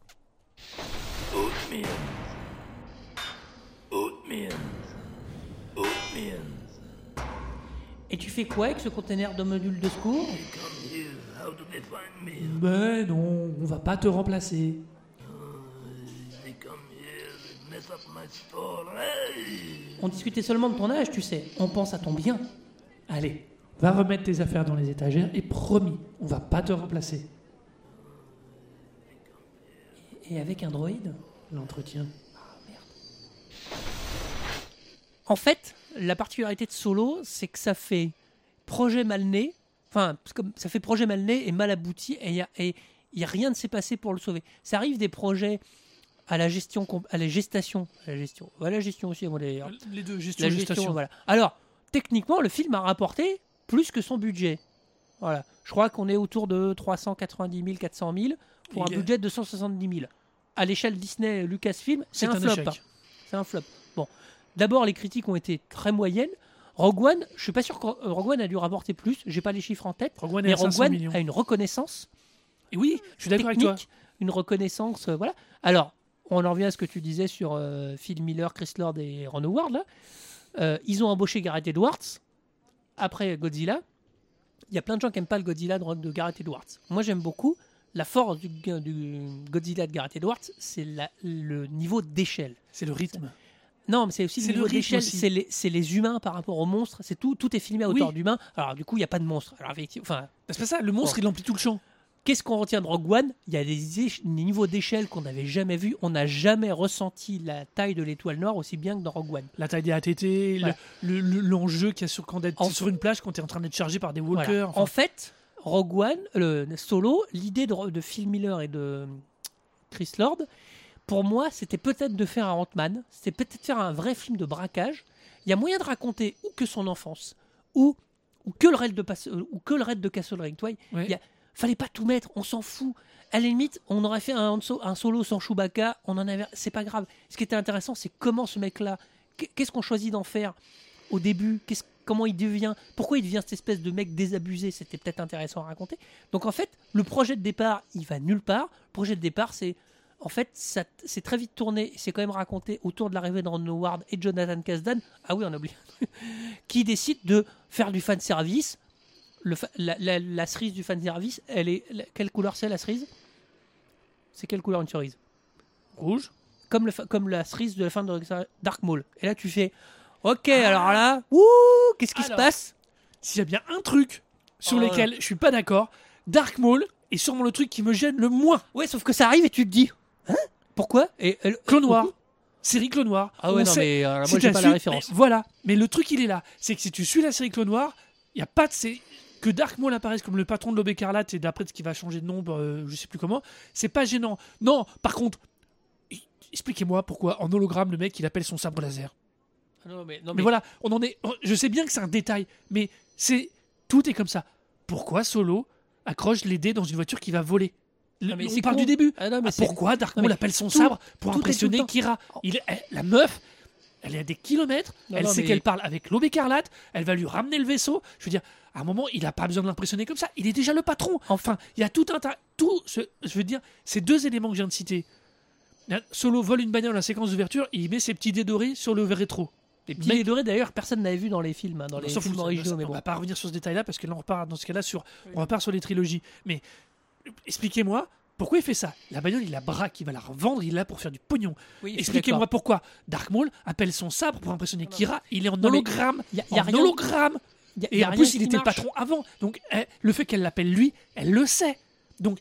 Et tu fais quoi avec ce conteneur de module de secours? Mais non, on va pas te remplacer. On discutait seulement de ton âge, tu sais. On pense à ton bien. Allez, va remettre tes affaires dans les étagères et promis, on va pas te remplacer. Et avec un droïde? L'entretien. En fait, la particularité de Solo, c'est que ça fait projet mal né. Enfin, comme- ça fait projet mal né et mal abouti, et il et a rien ne s'est passé pour le sauver. Ça arrive des projets à la gestion, à la gestation, à la gestion, à la gestion aussi, moi d'ailleurs. Les deux, gestion, La gestation. gestion, voilà. Alors, techniquement, le film a rapporté plus que son budget. Voilà. Je crois qu'on est autour de 390 000, 400 000 pour un budget de 270 000. À l'échelle Disney, Lucasfilm, c'est un, un flop. C'est un flop. Bon. D'abord, les critiques ont été très moyennes. Rogue One, je suis pas sûr que euh, Rogue One a dû rapporter plus. J'ai pas les chiffres en tête. Rogue One Mais Rogue 500 One millions. a une reconnaissance Et oui, je suis d'accord avec toi. une reconnaissance, euh, voilà. Alors, on en revient à ce que tu disais sur euh, Phil Miller, Chris Lord et Ron Howard. Là. Euh, ils ont embauché Gareth Edwards après Godzilla. Il y a plein de gens qui n'aiment pas le Godzilla de, de Gareth Edwards. Moi, j'aime beaucoup. La force du, du Godzilla de Gareth Edwards, c'est le niveau d'échelle. C'est le rythme. Non, mais c'est aussi le niveau d'échelle, c'est les, humains par rapport aux monstres. C'est tout, tout est filmé à Oui. hauteur d'humain. Alors du coup, il n'y a pas de monstre. Alors effectivement, enfin, C'est pas ça, le monstre Bon. il emplit tout le champ. Qu'est-ce qu'on retient de Rogue One? Il y a des, des niveaux d'échelle qu'on n'avait jamais vus. On n'a jamais ressenti la taille de l'étoile nord aussi bien que dans Rogue One. La taille des ATT, le- le- l'enjeu qu'il y a sur, quand En- sur une plage quand tu es en train d'être chargé par des Voilà. walkers. enfin, En fait, Rogue One, le Solo, l'idée de, de Phil Miller et de Chris Lord, pour moi, c'était peut-être de faire un Ant-Man, c'était peut-être faire un vrai film de braquage. Il y a moyen de raconter ou que son enfance, ou, ou que le raid de, euh, ou que le raid de Castle Ring. Il y a- fallait pas tout mettre, on s'en fout. À la limite, on aurait fait un, solo sans Chewbacca, on en avait, c'est pas grave. Ce qui était intéressant, c'est comment ce mec-là, qu'est- qu'est-ce qu'on choisit d'en faire au début, qu'est-ce- comment il devient, pourquoi il devient cette espèce de mec désabusé, c'était peut-être intéressant à raconter. Donc en fait, le projet de départ, il va nulle part. Le projet de départ, c'est en fait, ça- c'est très vite tourné, c'est quand même raconté autour de l'arrivée de Ron Howard et Jonathan Kasdan. Ah oui, on a oublié qui décide de faire du fan service. Le la, la- la cerise du fan service, elle est la- quelle couleur c'est la cerise? C'est quelle couleur une cerise? Rouge. comme, le fa- comme la cerise de la fin de Dark Maul. Et là, tu fais Ok, Ah. alors là, ouh, qu'est-ce qui se passe? S'il y a bien un truc sur Oh. lequel je suis pas d'accord, Dark Maul est sûrement le truc qui me gêne le moins. Ouais, sauf que ça arrive et tu te dis Hein Pourquoi et, et- Clone Noir. Série Clone Noir. Ah ouais, On non, sait- mais euh, si moi, j'ai t'as pas su- la référence. mais voilà. Mais le truc, il est là. C'est que si tu suis la série Clone Noir, il y a pas de. Que Dark Maul apparaisse comme le patron de l'Aube écarlate et d'après ce qui va changer de nom, euh, je sais plus comment, c'est pas gênant. Non, par contre, expliquez-moi pourquoi en hologramme le mec il appelle son sabre laser. Ah non, mais, non, Mais mais- voilà, on en est. Je sais bien que c'est un détail, mais c'est tout est comme ça. Pourquoi Solo accroche les dés dans une voiture qui va voler? Le- Non, mais On con. du début. Ah non, mais Ah, pourquoi Dark Non, Maul mais appelle son tout- sabre pour impressionner Kira? Il elle- La meuf, elle est à des kilomètres, Non, elle non, sait mais- qu'elle parle avec l'aube écarlate, elle va lui ramener le vaisseau. Je veux dire, à un moment, il n'a pas besoin de l'impressionner comme ça, il est déjà le patron. Enfin, il y a tout un tas. Tout ce, je veux dire, ces deux éléments que je viens de citer. Solo vole une bagnole dans la séquence d'ouverture et il met ses petits dés dorés sur le rétro. Les petits dés dorés, d'ailleurs, personne n'avait vu dans les films, hein, dans on les fout, films originaux. ça, Mais on va pas revenir sur ce détail-là parce que là on repart dans ce cas-là sur, on repart sur les trilogies. Mais expliquez-moi pourquoi il fait ça. La bagnole, il la braque, il va la revendre, il est là pour faire du pognon. Oui, Expliquez-moi pourquoi Dark Maul appelle son sabre pour impressionner. Kira. Il est en hologramme, Y a- y a en rien- hologramme. y a- Et y a en plus, il était le patron avant. Donc eh, le fait qu'elle l'appelle lui, elle le sait. Donc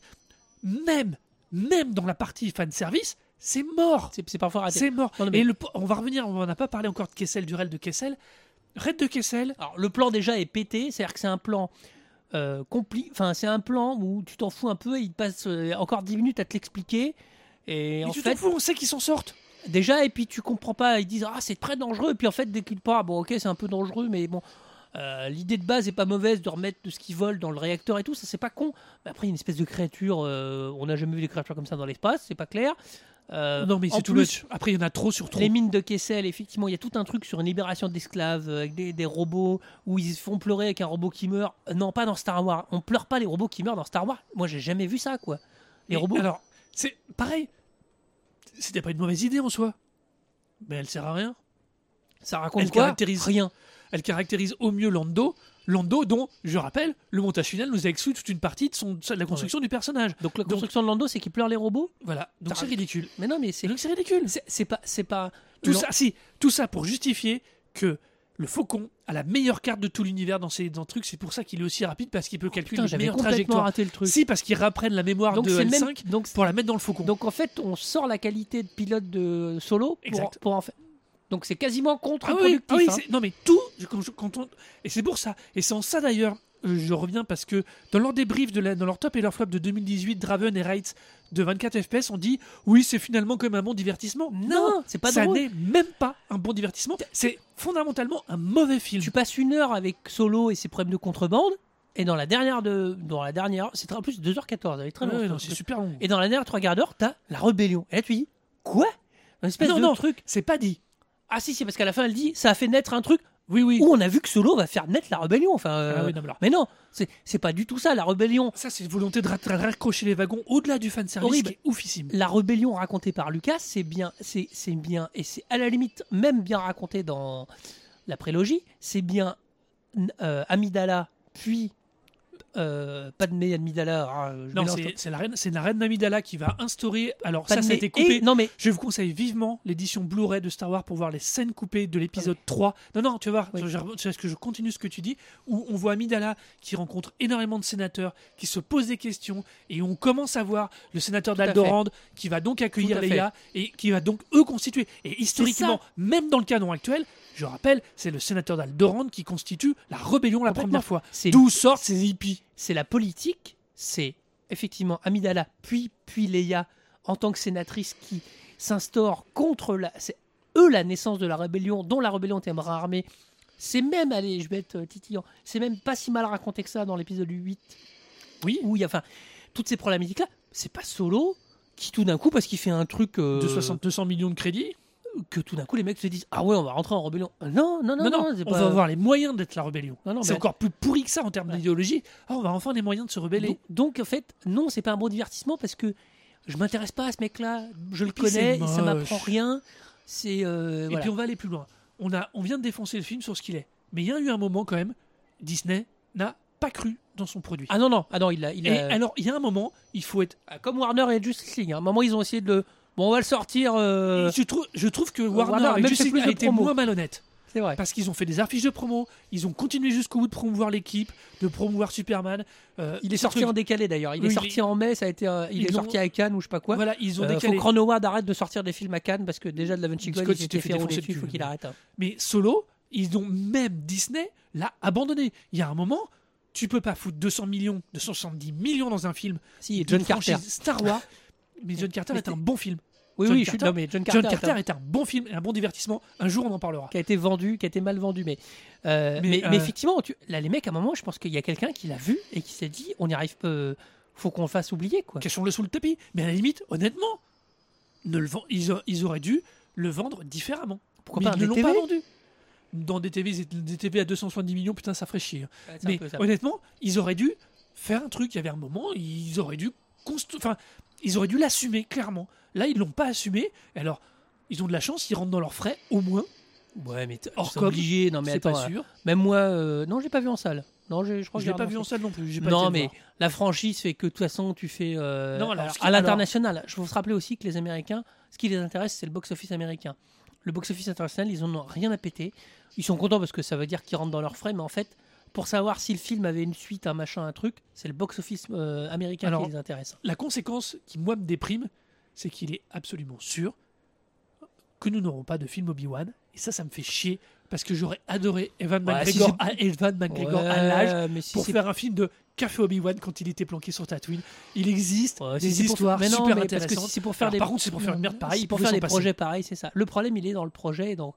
même, même dans la partie fan service, c'est mort. C'est c'est parfois raté. C'est mort. Non, non, mais- Et le, on va revenir, on n'a pas parlé encore de Kessel, du raid de Kessel. Raid de Kessel, Alors, le plan déjà est pété, c'est-à-dire que c'est un plan euh, compli- Enfin, c'est un plan où tu t'en fous un peu et il passe euh, encore 10 minutes à te l'expliquer. Et Mais en tu fait, t'en fous, on sait qu'ils s'en sortent. déjà, et puis tu comprends pas, ils disent Ah, c'est très dangereux. Et puis en fait, dès qu'ils parlent, bon, ok, c'est un peu dangereux, mais bon. euh, L'idée de base est pas mauvaise de remettre de ce qui vole dans le réacteur et tout, ça c'est pas con. Mais après, il y a une espèce de créature, euh, on n'a jamais vu des créatures comme ça dans l'espace, c'est pas clair. Euh, non, mais c'est tout plus, much. Après, il y en a trop sur trop. Les mines de Kessel, effectivement, il y a tout un truc sur une libération d'esclaves euh, avec des, des robots où ils se font pleurer avec un robot qui meurt. Euh, Non, pas dans Star Wars. On pleure pas les robots qui meurent dans Star Wars. Moi, j'ai jamais vu ça, quoi. Les Mais robots. Alors, c'est pareil. C'était pas une mauvaise idée en soi. Mais elle sert à rien. ça raconte elle quoi caractérise- Rien. Elle caractérise au mieux Lando. Lando, dont, je rappelle, le montage final nous a exclu toute une partie de, son, de la construction du personnage. Donc la Donc- construction de Lando, c'est qu'ils pleurent les robots. Voilà. Donc c'est ridicule. Mais non, mais c'est Donc c'est ridicule. c'est- pas c'est pas Tout ça, si, tout ça pour justifier que le Faucon a la meilleure carte de tout l'univers dans ces dans. C'est pour ça qu'il est aussi rapide parce qu'il peut calculer Putain, les meilleures trajectoires. raté le truc. Si, parce qu'ils reprennent la mémoire donc de c'est le L5 même donc pour la mettre dans le Faucon. donc en fait, on sort la qualité de pilote de Solo pour, pour en fait. Donc c'est quasiment Ah oui, contre-productif. ah oui, hein. c'est- non mais tout, quand, on, et c'est pour ça, et c'est en ça d'ailleurs, euh, je reviens parce que dans leur débrief, de la- dans leur top et leur flop de 2018, Draven et Wright de 24 FPS, on dit oui, c'est finalement quand même un bon divertissement. Non, c'est pas ça n'est même pas un bon divertissement. C'est fondamentalement un mauvais film. Tu passes une heure avec Solo et ses problèmes de contrebande, et dans la dernière de dans la dernière, c'est en plus 2h14, elle est très longue. ouais, c'est super long. Et dans la dernière trois quarts d'heure, t'as la rébellion. Et là, tu dis quoi? Un espèce non, de non, truc. c'est pas dit. Ah si, si, parce qu'à la fin, elle dit ça a fait naître un truc. Oui, oui. où on a vu que Solo va faire naître la rébellion. Enfin, euh, Ah oui, non, mais non, c'est c'est pas du tout ça. La rébellion, Ça, c'est une volonté de ra- de raccrocher les wagons au-delà du fanservice Horrible. qui est oufissime. la rébellion racontée par Lucas, c'est bien, c'est c'est bien, et c'est à la limite même bien raconté dans la prélogie. C'est bien euh, Amidala, puis euh, Padmé Amidala. ah, Non, c'est la reine, c'est la reine Amidala qui va instaurer. Alors ça, ça a été coupé. et- non mais Je vous conseille vivement l'édition Blu-ray de Star Wars pour voir les scènes coupées de l'épisode 3. Non, non, tu vas voir, Oui. je, je- je- continue ce que tu dis, où on voit Amidala qui rencontre énormément de sénateurs, qui se pose des questions, et on commence à voir le sénateur d'Aldorand qui va donc accueillir fait. Leia, et qui va donc eux constituer. Et historiquement, même dans le canon actuel, je rappelle, c'est le sénateur d'Aldorand qui constitue la rébellion la première fois. D'où sortent ces hippies c'est la politique, c'est effectivement Amidala, puis, puis Leia, en tant que sénatrice qui s'instaure contre la. C'est eux la naissance de la rébellion, dont la rébellion était bras armé. C'est même, allez, je vais être euh, titillant, c'est même pas si mal raconté que ça dans l'épisode 8. Oui. Où il y a, enfin, toutes ces problématiques-là, c'est pas solo qui tout d'un coup, parce qu'il fait un truc. euh, de 60 200 millions de crédits. Que tout d'un coup, les mecs se disent Ah ouais, on va rentrer en rébellion. Euh, Non, non, non, Non, non, non, on pas- va avoir les moyens d'être la rébellion. C'est mais- encore plus pourri que ça en termes Ouais. d'idéologie. Ah, on va enfin les moyens de se rebeller. Donc, donc, en fait, non, c'est pas un bon divertissement parce que je m'intéresse pas à ce mec-là. Je le connais, ça m'apprend rien. C'est euh, Et voilà. puis on va aller plus loin. On, a, on vient de défoncer le film sur ce qu'il est. Mais il y a eu un moment quand même, Disney n'a pas cru dans son produit. Ah non non, ah non, il a, il et a- alors, il y a un moment, il faut être. ah, comme Warner et Justice League. hein. À un moment, ils ont essayé de le. Bon, on va le sortir. euh, je, trouve, je trouve que Warner, Warner a même Justice plus League a de été moins malhonnête. C'est vrai. Parce qu'ils ont fait des affiches de promo, ils ont continué jusqu'au bout de promouvoir l'équipe, de promouvoir Superman. euh, Il est ce sorti truc- en décalé d'ailleurs. Il Oui, est il sorti est- en mai. Ça a été. euh, il Ils est l'ont- sorti à Cannes ou je sais pas quoi. Voilà, ils ont Euh, faut décalé. que Ron Howard arrête de sortir des films à Cannes parce que déjà de la Vinci Scott Gold, il s'était fait fait rouler défoncer dessus. le faut qu'il arrête. hein. Mais Solo, ils ont même Disney l'a abandonné. Il y a un moment, tu peux pas foutre 200 millions, 270 millions dans un film. Si, John Carter. Star Wars. Mais John Carter Mais est un bon film. Oui, John oui, je suis. Non, mais John Carter. John est un- Carter est un bon film et un bon divertissement. Un jour, on en parlera. qui a été vendu, qui a été mal vendu. Mais, euh, Mais, mais, euh, mais effectivement, tu- là, les mecs, à un moment, je pense qu'il y a quelqu'un qui l'a vu et qui s'est dit on y arrive pas, faut qu'on le fasse oublier. quoi. Cachons-le sous le tapis. Mais à la limite, honnêtement, ne le vend- ils, a- ils auraient dû le vendre différemment. Pourquoi Mais pas ils ne l'ont pas vendu. Dans des TV, des TV à 270 millions, putain, ça ferait chier. hein. Ouais, Mais honnêtement, ils auraient dû faire un truc. Il y avait un moment, ils auraient dû, enfin, ils auraient dû l'assumer clairement. Là, ils l'ont pas assumé. Alors, ils ont de la chance, ils rentrent dans leurs frais au moins. Ouais, mais Hors obligé. Non, mais attends, pas sûr. même moi, euh, non, j'ai pas vu en salle. Non, je crois Je que l'ai j'ai pas vu en salle non plus. pas Non, mais la franchise fait que de toute façon, tu fais euh, Non, alors, à l'international. Je veux se rappeler aussi que les Américains, ce qui les intéresse, c'est le box-office américain. Le box-office international, ils en ont rien à péter. Ils sont contents parce que ça veut dire qu'ils rentrent dans leurs frais, mais en fait, pour savoir si le film avait une suite, un machin, un truc, c'est le box-office euh, américain Alors, qui les intéresse. La conséquence qui, moi, me déprime, c'est qu'il est absolument sûr que nous n'aurons pas de film Obi-Wan. Et ça, ça me fait chier parce que j'aurais adoré Evan Ouais, si McGregor, à, Evan McGregor à l'âge si pour faire un film de Café Obi-Wan quand il était planqué sur Tatooine. Il existe Ouais, si des c'est pour- histoires non, super mais parce que intéressantes. si c'est pour faire Alors, des- Par contre, c'est pour faire une merde pareille. Si il pour faire des projets pareils, c'est ça. Le problème, il est dans le projet, donc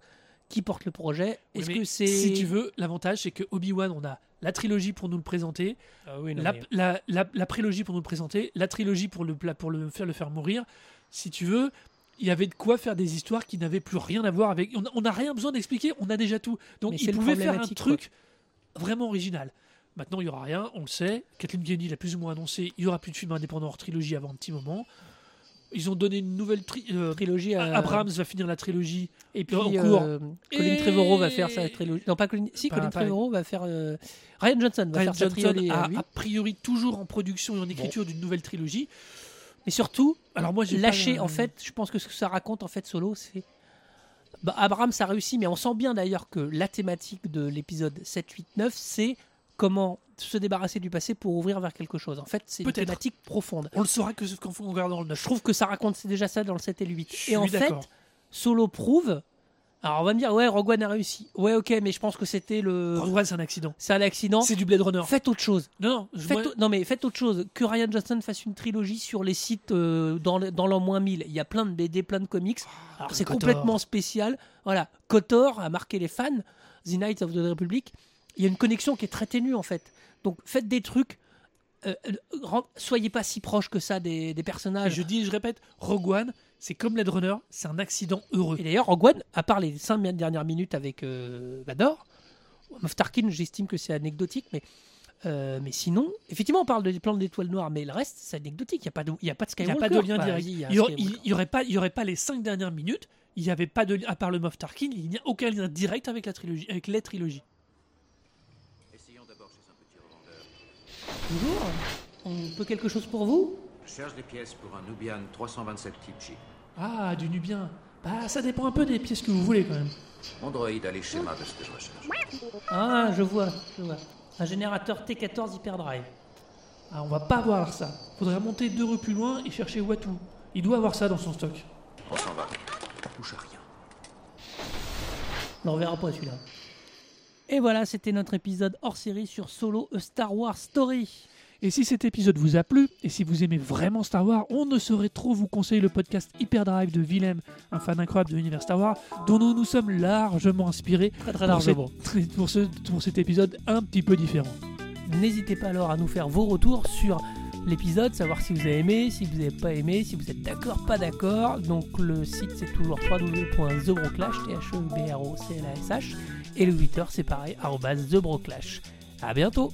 qui porte le projet Oui, Est-ce que c'est Si tu veux, l'avantage, c'est que Obi-Wan, on a la trilogie pour nous le présenter, Ah oui, non, la, mais- la, la- la prélogie pour nous le présenter, la trilogie pour le, pour le, faire, le faire mourir. Si tu veux, il y avait de quoi faire des histoires qui n'avaient plus rien à voir avec. On n'a rien besoin d'expliquer, on a déjà tout. Donc Mais il pouvait faire un truc vraiment original. Maintenant, il n'y aura rien, on le sait. Kathleen Kennedy l'a plus ou moins annoncé il n'y aura plus de film indépendant hors trilogie avant un petit moment. Ils ont donné une nouvelle tri- euh, trilogie. euh, Abrams va finir la trilogie. Et puis en cours. euh, Colin Et- Trevorrow va faire sa trilogie. Non, pas Colin. Si, Pas- Colin pas- Trevorrow va faire. euh, Ryan Johnson va Ryan faire sa Johnson trilogie. a à a priori toujours en production et en écriture d'une nouvelle trilogie. Mais surtout, Alors moi, j'ai lâcher, pas, en fait, je pense que ce que ça raconte, en fait, solo, c'est. Bah, Abrams a réussi, mais on sent bien d'ailleurs que la thématique de l'épisode 7, 8, 9, c'est comment se débarrasser du passé pour ouvrir vers quelque chose. En fait, c'est une thématique profonde. On le saura que quand on regardera le 9. Je trouve que ça raconte déjà ça dans le 7 et le 8. Je Et en fait. Solo prouve. Alors on va me dire, ouais, Rogue One a réussi. Ouais, ok, mais je pense que c'était le. Rogue One, c'est un accident. C'est un accident. C'est du Blade Runner. Faites autre chose. Non, non, je- Faites Non, mais faites autre chose. Que Ryan Johnson fasse une trilogie sur les sites euh, dans, dans l'an moins 1000. Il y a plein de BD, plein de comics. Alors c'est complètement spécial. Voilà. Kotor a marqué les fans. The Knights of the Republic. Il y a une connexion qui est très ténue en fait. Donc faites des trucs. euh, euh, soyez pas si proches que ça des, personnages. je dis, je répète, Rogue One, c'est comme Blade Runner, c'est un accident heureux. Et d'ailleurs, Rogue One, à part les 5 dernières minutes avec euh, Vador, Moff Tarkin, j'estime que c'est anecdotique, mais, euh, mais sinon, effectivement, on parle des plans d'étoiles noires, mais le reste, c'est anecdotique. Il n'y a, pas de- il y a pas de Il n'y a pas de lien direct. il y a Il y aurait- pas, il y aurait pas les cinq dernières minutes. Il n'y avait pas de à part le Moff Tarkin, il n'y a aucun lien direct avec la trilogie, avec les trilogies. Essayons d'abord chez un petit revendeur. Bonjour, on peut quelque chose pour vous? Je cherche des pièces pour un Nubian 327 type J. Ah, du Nubien. Bah, ça dépend un peu des pièces que vous voulez quand même. Mon droïde a les schémas de ce que je recherche. Ah, je vois, je vois. Un générateur T14 Hyperdrive. Ah, on va pas avoir ça. Faudrait remonter deux rues plus loin et chercher Watu. Il doit avoir ça dans son stock. On s'en va. Touche à rien. On ne reverra pas celui-là. Et voilà, c'était notre épisode hors série sur Solo A Star Wars Story. Et si cet épisode vous a plu, et si vous aimez vraiment Star Wars, on ne saurait trop vous conseiller le podcast Hyperdrive de Willem, un fan incroyable de l'univers Star Wars, dont nous nous sommes largement inspirés Très très pour, largement. cette- pour, ce- pour cet épisode un petit peu différent. N'hésitez pas alors à nous faire vos retours sur l'épisode, savoir si vous avez aimé, si vous n'avez pas aimé, si vous êtes d'accord, pas d'accord. Donc le site c'est toujours www.thebroclash, t h e b r o c l a s h et le Twitter c'est pareil, arobase @thebroclash. À bientôt